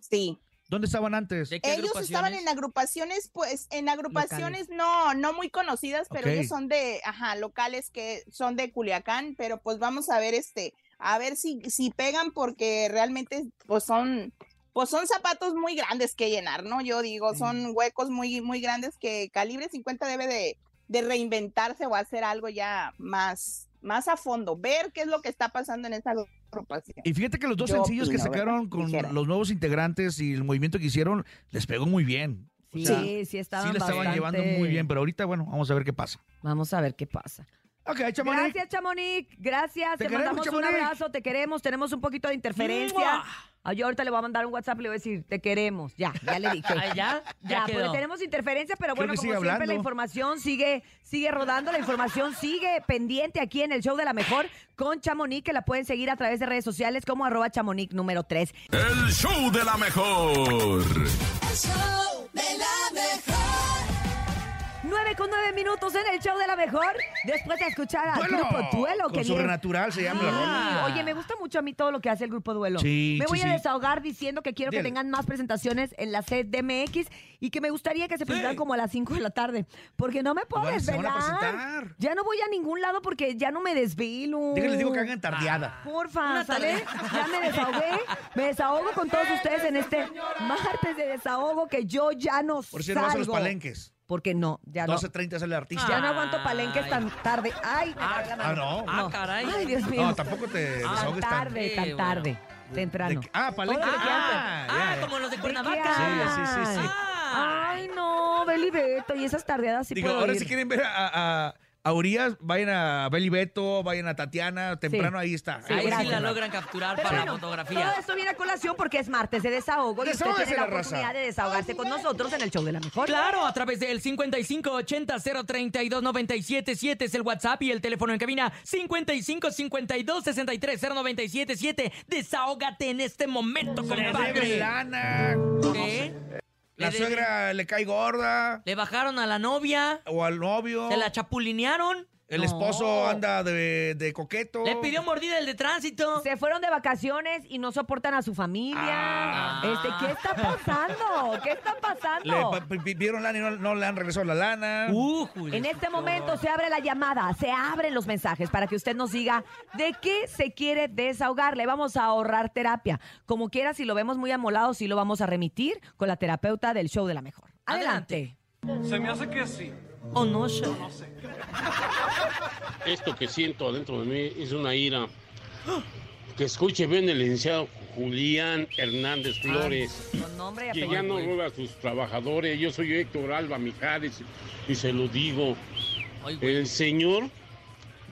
Sí. ¿Dónde estaban antes? Ellos estaban en agrupaciones, pues, en agrupaciones no, no muy conocidas, pero Ok. ellos son de, ajá, locales que son de Culiacán, pero pues vamos a ver este, a ver si, si pegan porque realmente, pues son, pues son zapatos muy grandes que llenar, ¿no? Yo digo, son huecos muy, muy grandes que Calibre 50 debe de, de reinventarse o hacer algo ya más, más a fondo, ver qué es lo que está pasando en esa agrupación. Y fíjate que los dos Yo sencillos que sacaron con Dijera. los nuevos integrantes y el movimiento que hicieron les pegó muy bien. O Sí, sea, sí estaban Sí, le estaban bastante- llevando muy bien, pero ahorita, bueno, vamos a ver qué pasa. Vamos a ver qué pasa. Ok, Chamonix. Gracias, Chamonix. Gracias. Te Te, queremos, mandamos Chamonix. un abrazo. Te queremos. Tenemos un poquito de interferencia. Ah, yo ahorita le voy a mandar un WhatsApp y le voy a decir, te queremos. Ya, ya le dije. ¿ya? Ya Ya, porque quedó. tenemos interferencia, pero bueno, como siempre, hablando. la información sigue, sigue rodando, la información sigue pendiente aquí en el show de la mejor con Chamonix, que la pueden seguir a través de redes sociales como arroba chamonix número 3. El show de la mejor. El show de la mejor. 9 con 9 minutos en el show de la mejor. Después de escuchar al Duelo. grupo Duelo. Con que viene- Sobrenatural se llama la Sí. rola. Oye, me gusta mucho a mí todo lo que hace el grupo Duelo. Sí, me sí, voy a sí. desahogar diciendo que quiero que tengan más presentaciones en la CDMX y que me gustaría que se presentaran como a las 5 de la tarde. Porque no me puedo van a desvelar. Ya no voy a ningún lado porque ya no me desvelo. Déjenles digo que hagan tardeada. Porfa, Una ¿sale? Ya me desahogué. Me desahogo con todos ustedes en este martes de desahogo que yo ya no Por si no vas a los palenques. Porque no, ya no. 12.30 sale el artista. Ya no aguanto palenques tan tarde. Ay, me agarré la Ah, no. Ah, caray. Ay, Dios mío. No, tampoco te Tan desahogues tan... tarde, tan Sí, tarde. Temprano. De- ah, palenque. Ah, Ah, ah, como los de ¿De Cuernavaca. Sí, sí, sí, sí. Ay, no, Beli Beto. Y esas tardeadas sí Digo, puedo ahora ir. si quieren ver a, a, a Urias, vayan a Beli Beto, vayan a Tatiana, temprano ahí está. Sí, Ahí sí gracias. la logran capturar Pero para bueno, la todo fotografía. esto viene a colación porque es martes de desahogo y usted Desahógese, tiene la la raza. oportunidad de desahogarse con nosotros en el show de la mejor. Claro, a través del 5580-032-977 es el WhatsApp y el teléfono en cabina 5552-630977. Desahógate en este momento, debe compadre. lana. ¿Qué? La Le suegra le cae gorda. Le bajaron a la novia, O al novio. se la chapulinearon, El esposo anda de, de coqueto. le pidió mordida el de tránsito. Se fueron de vacaciones y no soportan a su familia. Ah. Este, ¿qué está pasando? ¿Qué está Le pasando? pi- pidieron lana y no, no le han regresado la lana. Uh, Julio. En este momento se abre la llamada, se abren los mensajes para que usted nos diga de qué se quiere desahogar. Le vamos a ahorrar terapia. Como quiera, si lo vemos muy amolado, sí lo vamos a remitir con la terapeuta del show de la mejor. Adelante. Se me hace que sí. Oh, no, sé. Esto que siento adentro de mí es una ira. Que escuche bien el licenciado Julián Hernández Flores. Nombre y Que ya no roba a sus trabajadores. Yo soy Héctor Alba Mijares y se lo digo. Ay. El señor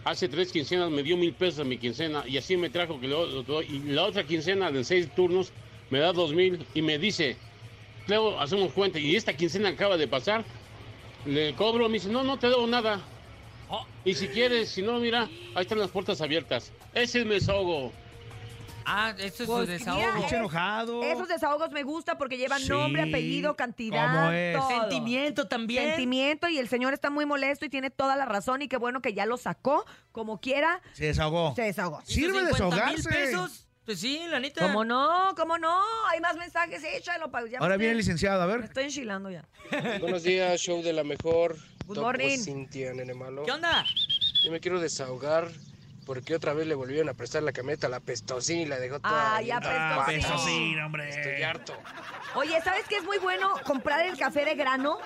hace tres quincenas me dio mil pesos a mi quincena y así me trajo que lo, lo y la otra quincena de seis turnos me da dos mil y me dice, Cleo, hacemos cuenta y esta quincena acaba de pasar, le cobro, me dice, no, no te debo nada. Oh. Y si quieres, si no, mira, ahí están las puertas abiertas. Ese es mi desahogo. Ah, eso es Pues, su desahogo. Mucho enojado. Esos desahogos me gusta porque llevan Sí, nombre, apellido, cantidad, ¿cómo es? todo. Sentimiento también. Sentimiento y el señor está muy molesto y tiene toda la razón y qué bueno que ya lo sacó. Como quiera, Se desahogó. se desahogó. Sirve ¿Sus 50 mil desahogarse. pesos? Pues sí, la neta. ¿Cómo no? ¿Cómo no? Hay más mensajes, échalo. pa- ya Ahora viene el licenciado, a Me ver. estoy enchilando ya. Buenos días, show de la mejor. Good Topo morning. Cintia, nene malo. ¿Qué onda? Yo me quiero desahogar porque otra vez le volvieron a prestar la camioneta a la Pestosín y la dejó toda. Ay, ya. Pestosín, hombre. Estoy harto. Oye, ¿sabes qué es muy bueno? Comprar el café de grano,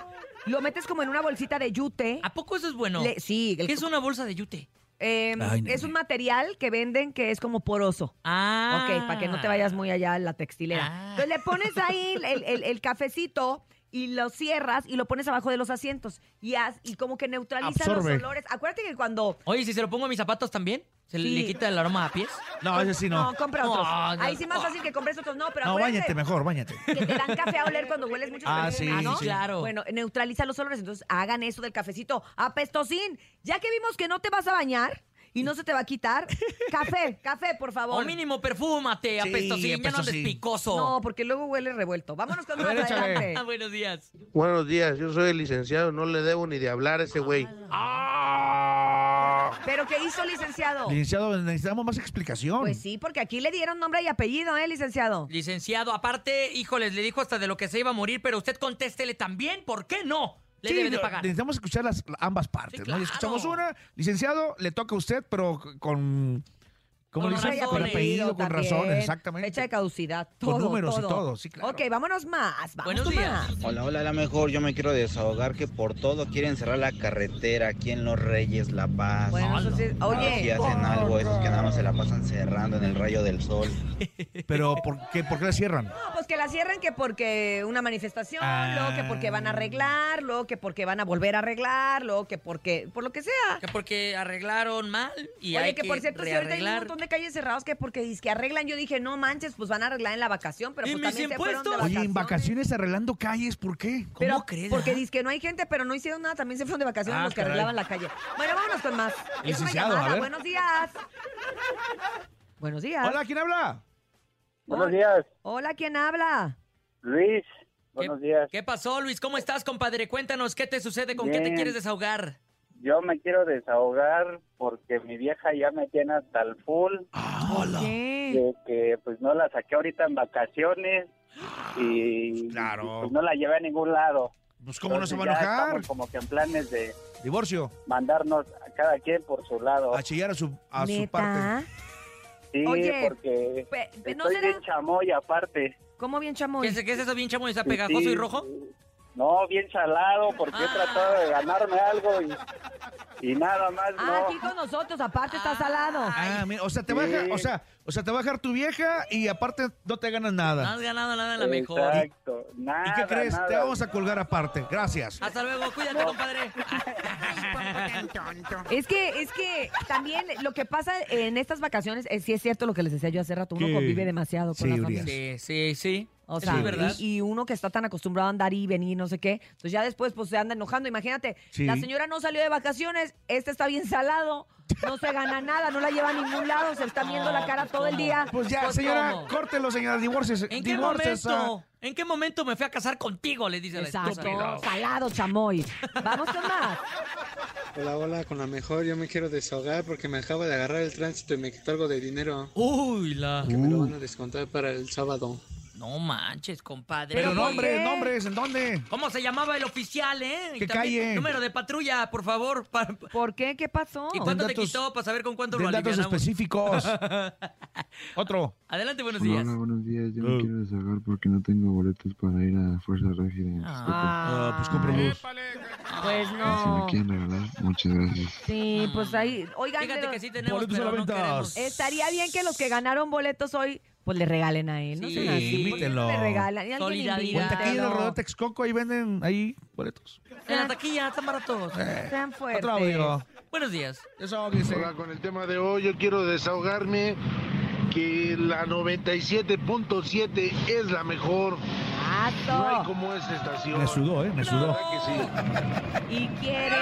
lo metes como en una bolsita de yute. ¿A poco eso es bueno? Le- sí, el- ¿Qué es una bolsa de yute? Eh, Ay, es un material que venden que es como poroso. Ah. Ok, para que no te vayas muy allá a la textilera. Ah. Entonces le pones ahí el, el- el cafecito y lo cierras y lo pones abajo de los asientos. Y, haz- y como que neutraliza Absorbe. los olores. Acuérdate que cuando... Oye, si se lo pongo a mis zapatos también, ¿se le- Sí. le quita el aroma a pies? No, ese sí no. No, compra otros. No, no. Ahí sí más fácil que compres otros. No, pero No, acuérdate bañate mejor, bañate. que te dan café a oler cuando hueles mucho. Ah, sí, ¿no? sí. Claro. Bueno, neutraliza los olores. Entonces hagan eso del cafecito apestosín. Ya que vimos que no te vas a bañar y no se te va a quitar. Café, café, por favor. O mínimo perfúmate, Sí, apestosín, ya no andes apestosín. picoso. No, porque luego huele revuelto. Vámonos con más ver, échale. adelante. Ah, buenos días. Buenos días, yo soy el licenciado, no le debo ni de hablar a ese güey. ¿Pero qué hizo, licenciado? Licenciado, necesitamos más explicación. Pues sí, porque aquí le dieron nombre y apellido, ¿eh, licenciado? Licenciado, aparte, híjoles, le dijo hasta de lo que se iba a morir, pero usted contéstele también, ¿por qué no? Le Sí, debe de no, pagar. Necesitamos escuchar las ambas partes, Sí, ¿no? Y claro. escuchamos una, licenciado, le toca a usted, pero con. ¿Cómo Con le dicen? Con apellido, con razones, exactamente. Fecha de caducidad, Con todo, números y todo. todo, sí, claro. Ok, vámonos más. Vamos Buenos con días. más. Hola, hola, la mejor. Yo me quiero desahogar que por todo quieren cerrar la carretera aquí en Los Reyes, La Paz. Bueno, eso sí- oye. si hacen algo esos que nada más se la pasan cerrando en el rayo del sol. Pero, ¿por qué, ¿por qué la cierran? No, pues que la cierren que porque una manifestación, Ah. luego que porque van a arreglar, luego que porque van a volver a arreglar, luego que porque, por lo que sea. Que porque arreglaron mal y Oye, hay que, que, por cierto, si ahorita hay un montón de calles cerradas que porque que arreglan, yo dije, no manches, pues van a arreglar en la vacación, pero ¿Y pues mis también se fueron de? Oye, en vacaciones arreglando calles, ¿por qué? ¿Cómo Pero crees? porque ah? dice que no hay gente, pero no hicieron nada, también se fueron de vacaciones Ah, los que caray. arreglaban la calle. Bueno, vámonos con más. Es una llamada. ver. Buenos días. Buenos días. Hola, ¿quién habla? Buenos días. Hola, ¿quién habla? Luis, buenos días. ¿Qué pasó, Luis? ¿Cómo estás, compadre? Cuéntanos, ¿qué te sucede? ¿Con qué te Bien. quieres desahogar? Yo me quiero desahogar porque mi vieja ya me tiene hasta el full. De que pues no la saqué ahorita en vacaciones y Claro. pues no la llevé a ningún lado. Pues, ¿cómo no se va a Entonces, ya enojar? estamos como que en planes de Divorcio. mandarnos a cada quien por su lado. A chillar a su, a su ¿Neta? parte. Sí, Oye, porque pe- pe- ¿no estoy será- bien chamoy aparte. ¿Cómo bien chamoy? ¿Qué es, qué es eso bien chamo y está pegajoso sí. y rojo? No, bien chalado porque he tratado de ganarme algo y, y nada más Ah, no. aquí con nosotros, aparte está salado. Ah, mira, o sea, te va a dejar, Sí. o sea, o sea, te va a dejar tu vieja y aparte no te ganas No nada. has ganado nada en la mejor. Exacto, nada, ¿Y qué crees? nada. Te vamos a colgar aparte. Gracias. Hasta luego, cuídate, compadre. Es que, es que también lo que pasa en estas vacaciones, es, sí es cierto lo que les decía yo hace rato, uno ¿Qué? convive demasiado con Sí, la Urias. familia. Sí, sí, sí. O Sí, sea, ¿verdad? y, y uno que está tan acostumbrado a andar y venir, no sé qué, entonces ya después pues se anda enojando. Imagínate, Sí. la señora no salió de vacaciones, este está bien salado, no se gana nada, no la lleva a ningún lado, se está viendo la cara todo el día. Pues ya, Pues, señora, ¿cómo? córtelo, señora, divorcies. ¿En qué momento? ¿En qué momento me fui a casar contigo? Le dice la Exacto, esposa. salado, chamoy. Vamos con más. Hola, hola, con la mejor. Yo me quiero desahogar porque me acabo de agarrar el tránsito y me quitó algo de dinero. Uy, la. Que me lo van a descontar para el sábado. No manches, compadre. Pero ¿por nombres, qué? nombres, ¿en dónde? ¿Cómo se llamaba el oficial, eh? Y ¿Qué también calle? Número de patrulla, por favor. pa- ¿Por qué? ¿Qué pasó? ¿Y cuánto te datos- quitó para saber con cuánto Den lo datos alivianamos? específicos. Otro. Adelante, buenos días. hola, buenos días. Yo me quiero desahogar porque no tengo boletos para ir a Fuerza Régida en Texcoco. Ah, pues cómpralos. Pues Si me no. quieren regalar, muchas gracias. Sí, pues ahí, oigan, Fíjate pero que sí tenemos, Boletos a pero la no venta. queremos. estaría bien que los que ganaron boletos hoy, pues le regalen a él. No Sí, así, ¿por qué no invítenlo. le regalan? Y alguien Solidaridad. Aquí en el rodeo Texcoco, ahí venden ahí boletos. En la taquilla, están baratos. Eh, Sean fuertes. otro audio. Buenos días. Eso. Hola, con el tema de hoy yo quiero desahogarme que la 97.7 es la mejor. No hay como esa estación. Me sudó, ¿eh? Me sudó. ¿Verdad que sí? Y quiere.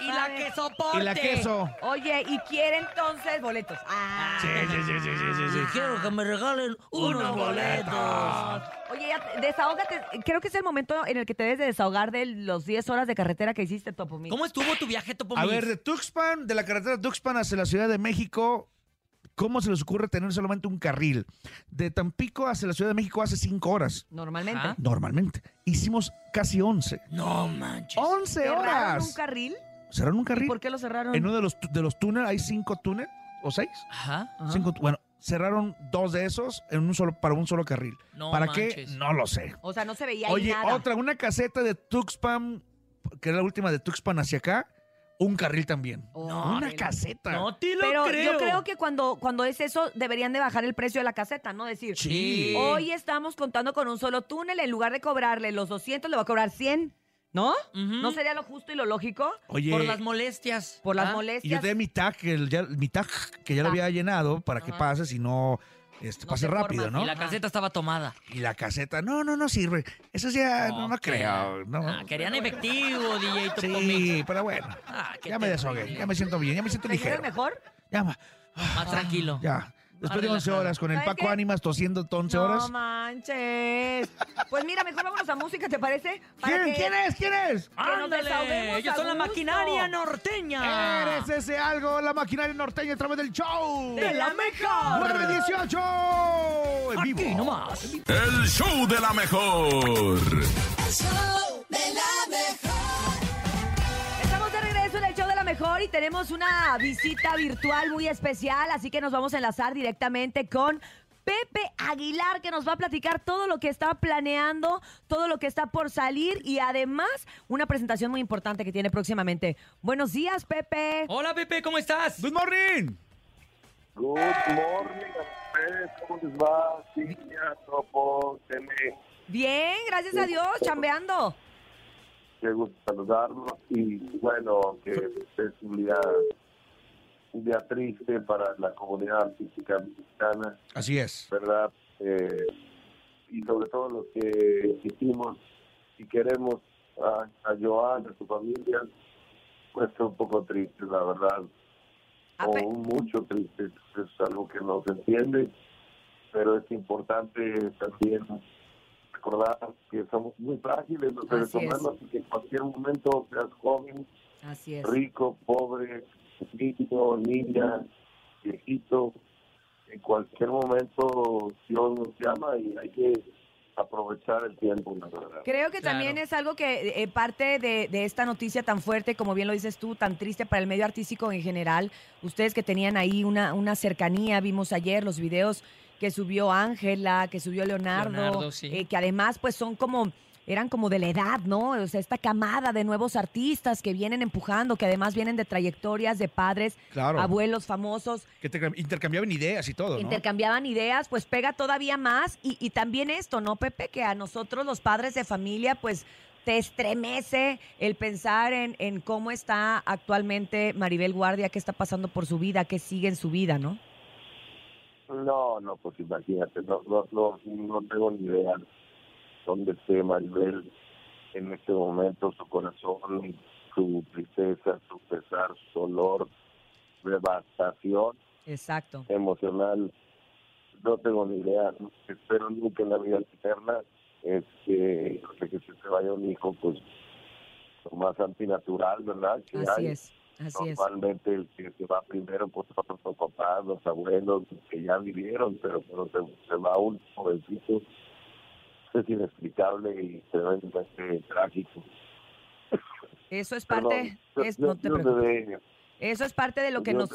Y la que soporte. Y la queso. Oye, y quiere entonces boletos. Ah. Sí, sí, sí, sí, sí, sí. Quiero que me regalen unos boletos. Oye, ya, desahógate. Creo que es el momento en el que te debes de desahogar de los 10 horas de carretera que hiciste, Topo Mix. ¿Cómo estuvo tu viaje, Topo A ver, de Tuxpan, de la carretera de Tuxpan hacia la Ciudad de México, ¿cómo se les ocurre tener solamente un carril? De Tampico hacia la Ciudad de México hace cinco horas. Normalmente. Normalmente. Hicimos casi 11. No manches. 11 ¿Cerraron horas. un carril? ¿Cerraron un ¿Y carril? por qué lo cerraron? En uno de los, de los túneles, hay cinco túneles, o seis. Ajá. Ajá. Cinco, bueno, cerraron dos de esos en un solo, para un solo carril. No ¿Para manches. qué? No lo sé. O sea, no se veía ahí Oye, nada. otra, una caseta de Tuxpan, que es la última de Tuxpan hacia acá, un carril también. Oh, una caseta. No te lo Pero creo. yo creo que cuando, cuando es eso, deberían de bajar el precio de la caseta, ¿no? Decir, Sí. hoy estamos contando con un solo túnel, en lugar de cobrarle los 200, le va a cobrar 100, ¿no? ¿No sería lo justo y lo lógico? Oye, Por las molestias. Por las ¿ah? y yo molestias. tenía mi tag, el- ya, mi tag, que ya lo Tag. había llenado para que pases y no este, No pase se rápido, forma. ¿no? Y la caseta estaba tomada. Y la caseta, no, no, no sirve. Eso ya no, no Ok. creo. No. Ah, querían efectivo, DJ. Sí, pero bueno. Ah, Ya me desahogué, ya me siento bien, ya me siento ¿Te ligero. mejor? Ya, ma- Más tranquilo. ya. Después de 11 relajado. horas con el ¿Sabes Paco qué? Ánimas tosiendo 11 No horas. manches. Pues mira, mejor vámonos a música, ¿te parece? Para ¿Quién? que- ¿Quién es? ¿Quién es? que nos ¡Ándale! Ellos son la gusto. maquinaria norteña. Eres ese algo, la maquinaria norteña a través del show. ¡De la mejor! 918 en vivo. Aquí nomás. El show de la mejor. El show de y tenemos una visita virtual muy especial, así que nos vamos a enlazar directamente con Pepe Aguilar, que nos va a platicar todo lo que está planeando, todo lo que está por salir y además una presentación muy importante que tiene próximamente. Buenos días, Pepe. Hola, Pepe, ¿cómo estás? Good morning. Good morning a ustedes, ¿cómo les va? Silvia, Topo, Teme, Bien, gracias a Dios, chambeando. Qué gusto saludarlos y bueno, que es un día, un día triste para la comunidad artística mexicana, Así es. ¿verdad? Eh, y sobre todo los que quisimos y queremos a, a Joan, a su familia, pues es un poco triste, la verdad. o mucho triste, es algo que no se entiende, pero es importante también recordar que somos muy frágiles los seres Así es. humanos y que en cualquier momento seas joven, Así es. rico, pobre, niño, niña, viejito, en cualquier momento Dios nos llama y hay que aprovechar el tiempo, la verdad. Creo que también es algo que eh, parte de, de esta noticia tan fuerte, como bien lo dices tú, tan triste para el medio artístico en general. Ustedes que tenían ahí una, una cercanía, vimos ayer los videos que subió Ángela, que subió Leonardo, Leonardo, sí. eh, que además pues son como eran como de la edad, ¿no? O sea, esta camada de nuevos artistas que vienen empujando, que además vienen de trayectorias de padres, Claro. abuelos famosos, Que te intercambiaban ideas y todo, ¿no? intercambiaban ideas, pues pega todavía más. Y, y también esto, ¿no, Pepe? Que a nosotros los padres de familia, pues te estremece el pensar en, en cómo está actualmente Maribel Guardia, qué está pasando por su vida, qué sigue en su vida, ¿no? No, no, pues imagínate, no, no, no, no tengo ni idea dónde esté Maribel en este momento, su corazón, su tristeza, su pesar, su dolor, devastación Exacto. emocional. No tengo ni idea, espero nunca en la vida eterna este, que se te vaya un hijo, pues lo más antinatural, ¿verdad? Que Así hay. es, así es. Normalmente el que va primero pues son los papás, los abuelos que ya vivieron, pero cuando se, se va un jovencito es inexplicable y tremendamente trágico. Eso es Perdón, parte, es, Dios- no te preocupes. Eso es parte de lo que nos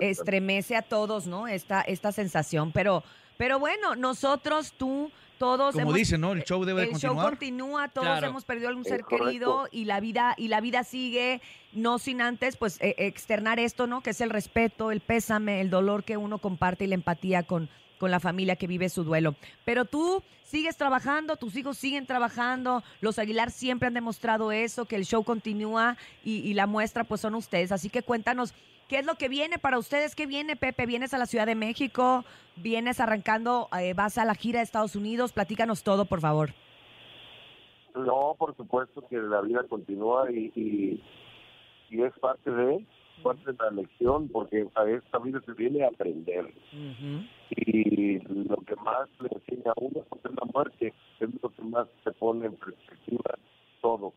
estremece a todos, ¿no? Esta, esta sensación. Pero, pero bueno, nosotros, tú, todos Como hemos- dicen, ¿no? El show debe de el show continuar. continúa, todos Claro. hemos perdido algún ser querido y la vida y la vida sigue, no sin antes pues eh, externar esto, ¿no? Que es el respeto, el pésame, el dolor que uno comparte y la empatía con con la familia que vive su duelo. Pero tú sigues trabajando, tus hijos siguen trabajando, los Aguilar siempre han demostrado eso, que el show continúa y, la muestra pues son ustedes. Así que cuéntanos, ¿qué es lo que viene para ustedes? ¿Qué viene, Pepe? ¿Vienes a la Ciudad de México? ¿Vienes arrancando, eh, vas a la gira de Estados Unidos? Platícanos todo, por favor. No, por supuesto que la vida continúa y, y, y es parte de parte de la lección, porque a esta vida se viene a aprender. Y lo que más le enseña a uno es la muerte, es lo que más se pone en perspectiva todo.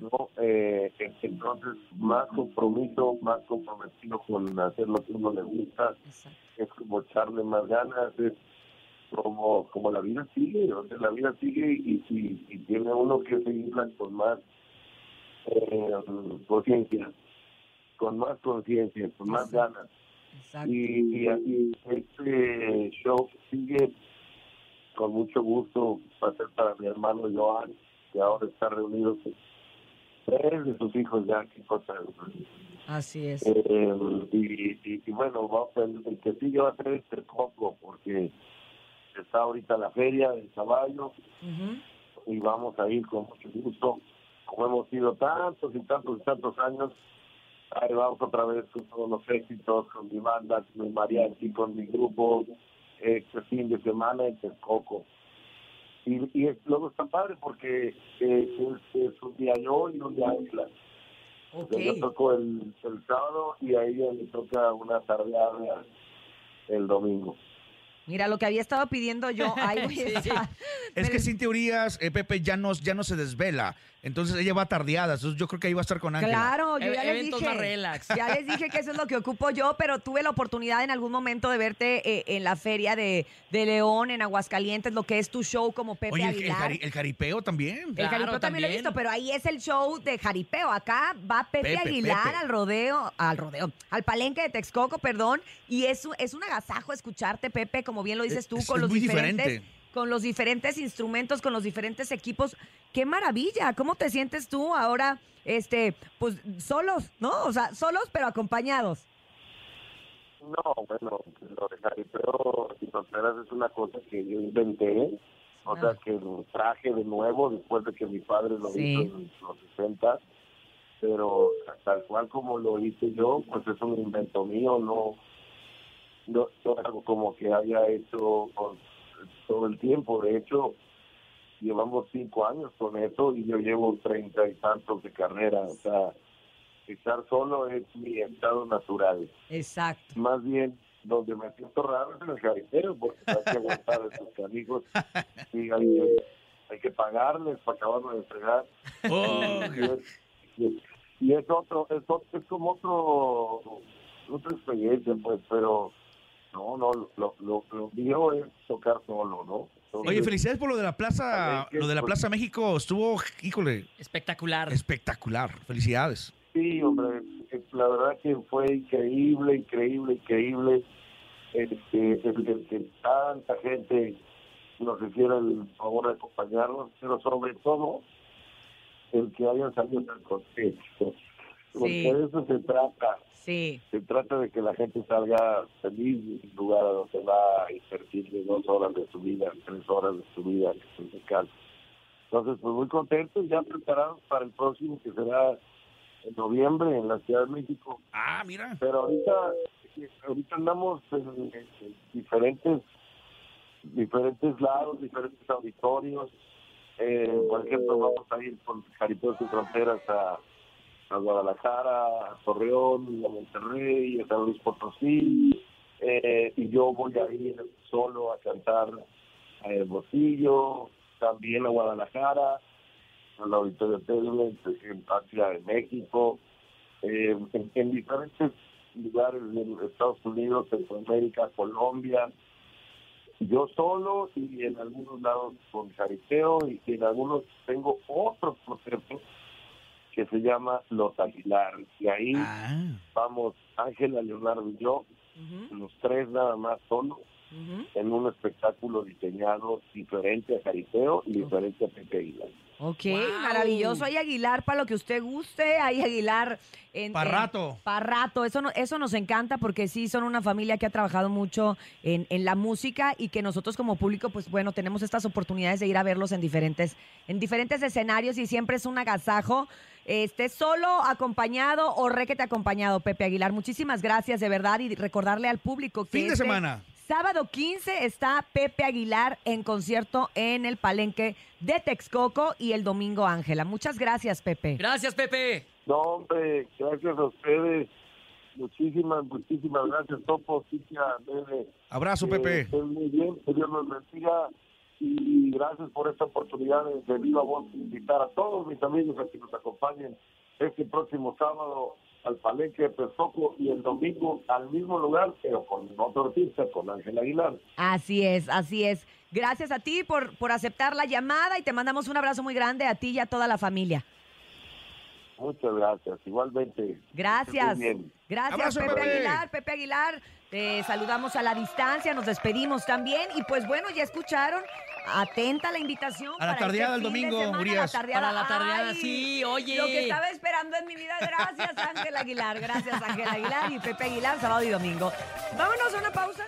¿no? Eh, entonces, más compromiso, más comprometido con hacer lo que uno le gusta, es como echarle más ganas, es como, como la vida sigue, o sea, la vida sigue y, y, y tiene uno que seguirla con más eh, conciencia, con más conciencia, con más ganas. Y, y, y este show sigue con mucho gusto, va a ser para mi hermano Joan, que ahora está reunido con tres de sus hijos ya, qué cosa. Así es. Eh, y, y, y bueno, vamos a- el, que sigue va a ser este Coco, porque está ahorita la feria del caballo y vamos a ir con mucho gusto. Como hemos ido tantos y tantos y tantos años, ahí vamos otra vez con todos los éxitos, con mi banda, con mi mariachi, con mi grupo, este fin de semana en Texcoco. Y, y es- luego está padre porque eh, es, es un día yo y un día Ángela. O sea, Yo toco el, el sábado y a ella le toca una tardeada el domingo. Mira, lo que había estado pidiendo yo, ahí voy a estar. Es que sin teorías, eh, Pepe ya no, ya no se desvela. Entonces ella va tardeada. Entonces yo creo que ahí va a estar con Ángela. Claro, yo E- ya les dije. relax. Ya les dije que eso es lo que ocupo yo, pero tuve la oportunidad en algún momento de verte eh, en la feria de, de León, en Aguascalientes, lo que es tu show como Pepe Oye, el, el Aguilar. jari- el jaripeo también. El jaripeo también lo he visto, pero ahí es el show de jaripeo. Acá va Pepe, Pepe, Aguilar Pepe. al rodeo, al rodeo, al palenque de Texcoco, perdón. Y es, un- es un agasajo escucharte, Pepe, como bien lo dices tú, Es- con es los muy diferentes. diferente. Con los diferentes instrumentos, con los diferentes equipos. ¡Qué maravilla! ¿Cómo te sientes tú ahora, este, pues, solos, ¿no? O sea, solos pero acompañados. No, bueno, lo de jaripeo y fronteras es una cosa que yo inventé. O sea, que lo traje de nuevo después de que mi padre lo Sí. hizo en los 60. Pero tal cual como lo hice yo, pues es un invento mío, no, no, no como que haya hecho con- todo el tiempo. De hecho, llevamos cinco años con eso y yo llevo treinta y tantos de carrera. O sea, estar solo es mi estado natural. Exacto. Más bien, donde me siento raro es en el jaripeo, porque hay que aguantar a esos canijos y hay, que- hay que pagarles para acabarlo de fregar. Oh, y, es, y- y es otro, es, otro- es como otro, otra experiencia, pues, pero no, no, lo, lo, lo mío es tocar solo, ¿no? Oye, felicidades por lo de la Plaza, lo de la Plaza México. Estuvo, híjole, Espectacular. espectacular. Felicidades. Sí, hombre, la verdad que fue increíble, increíble, increíble este, el, el que tanta gente nos hiciera el favor de acompañarnos, pero sobre todo el que hayan salido tan contentos. Porque Sí. de eso se trata. Sí. Se trata de que la gente salga feliz del lugar a donde va a invertirle dos horas de su vida, tres horas de su vida en su casa. Entonces, pues muy contentos, ya preparados para el próximo que será en noviembre en la Ciudad de México. Ah, mira. Pero ahorita, ahorita andamos en, en- en diferentes, diferentes lados, diferentes auditorios. Eh, por ejemplo, vamos a ir con Jaripeos sin Fronteras a, a Guadalajara, a Torreón, a Monterrey, a San Luis Potosí. Eh, y yo voy a ir solo a cantar a Hermosillo, también a Guadalajara, al Auditorio Telmex, en Patria de México, eh, en, en diferentes lugares de Estados Unidos, Centroamérica, Colombia, yo solo y en algunos lados con jaripeo y en algunos tengo otro proyecto que se llama Los Aguilar y ahí vamos Ángela, Leonardo y yo, los tres nada más solo en un espectáculo diseñado diferente a jaripeo y diferente a Pepe Aguilar. Ok, maravilloso. Hay Aguilar para lo que usted guste. Hay Aguilar en. Pa' en- rato. pa' rato. Eso, no- eso nos encanta porque sí son una familia que ha trabajado mucho en, en la música y que nosotros como público, pues bueno, tenemos estas oportunidades de ir a verlos en diferentes, en diferentes escenarios y siempre es un agasajo. Esté solo, acompañado o requete acompañado, Pepe Aguilar. Muchísimas gracias, de verdad, y recordarle al público que. Fin de este semana. Sábado 15 está Pepe Aguilar en concierto en el Palenque de Texcoco y el domingo Ángela. Muchas gracias, Pepe. Gracias, Pepe. No, hombre, gracias a ustedes. Muchísimas, muchísimas gracias, Topo, Cintia, Bebe. Abrazo, Eh, Pepe. estén muy bien, que Dios los bendiga. Y gracias por esta oportunidad de, de viva voz invitar a todos mis amigos a que nos acompañen este próximo sábado al Palenque de Texcoco y el domingo al mismo lugar, pero con otro artista, con Ángel Aguilar. Así es, así es. Gracias a ti por, por aceptar la llamada y te mandamos un abrazo muy grande a ti y a toda la familia. Muchas gracias. Igualmente. Gracias. Gracias, Pepe. Aguilar. Pepe Aguilar, te saludamos a la distancia, nos despedimos también. Y pues bueno, ya escucharon. Atenta la invitación. A la para tardeada este del de domingo, semana, Urias. La tardeada. Para la tardeada, Ay, sí, oye. Lo que estaba esperando en mi vida. Gracias, Ángel Aguilar. Gracias, Ángel Aguilar y Pepe Aguilar, sábado y domingo. Vámonos a una pausa.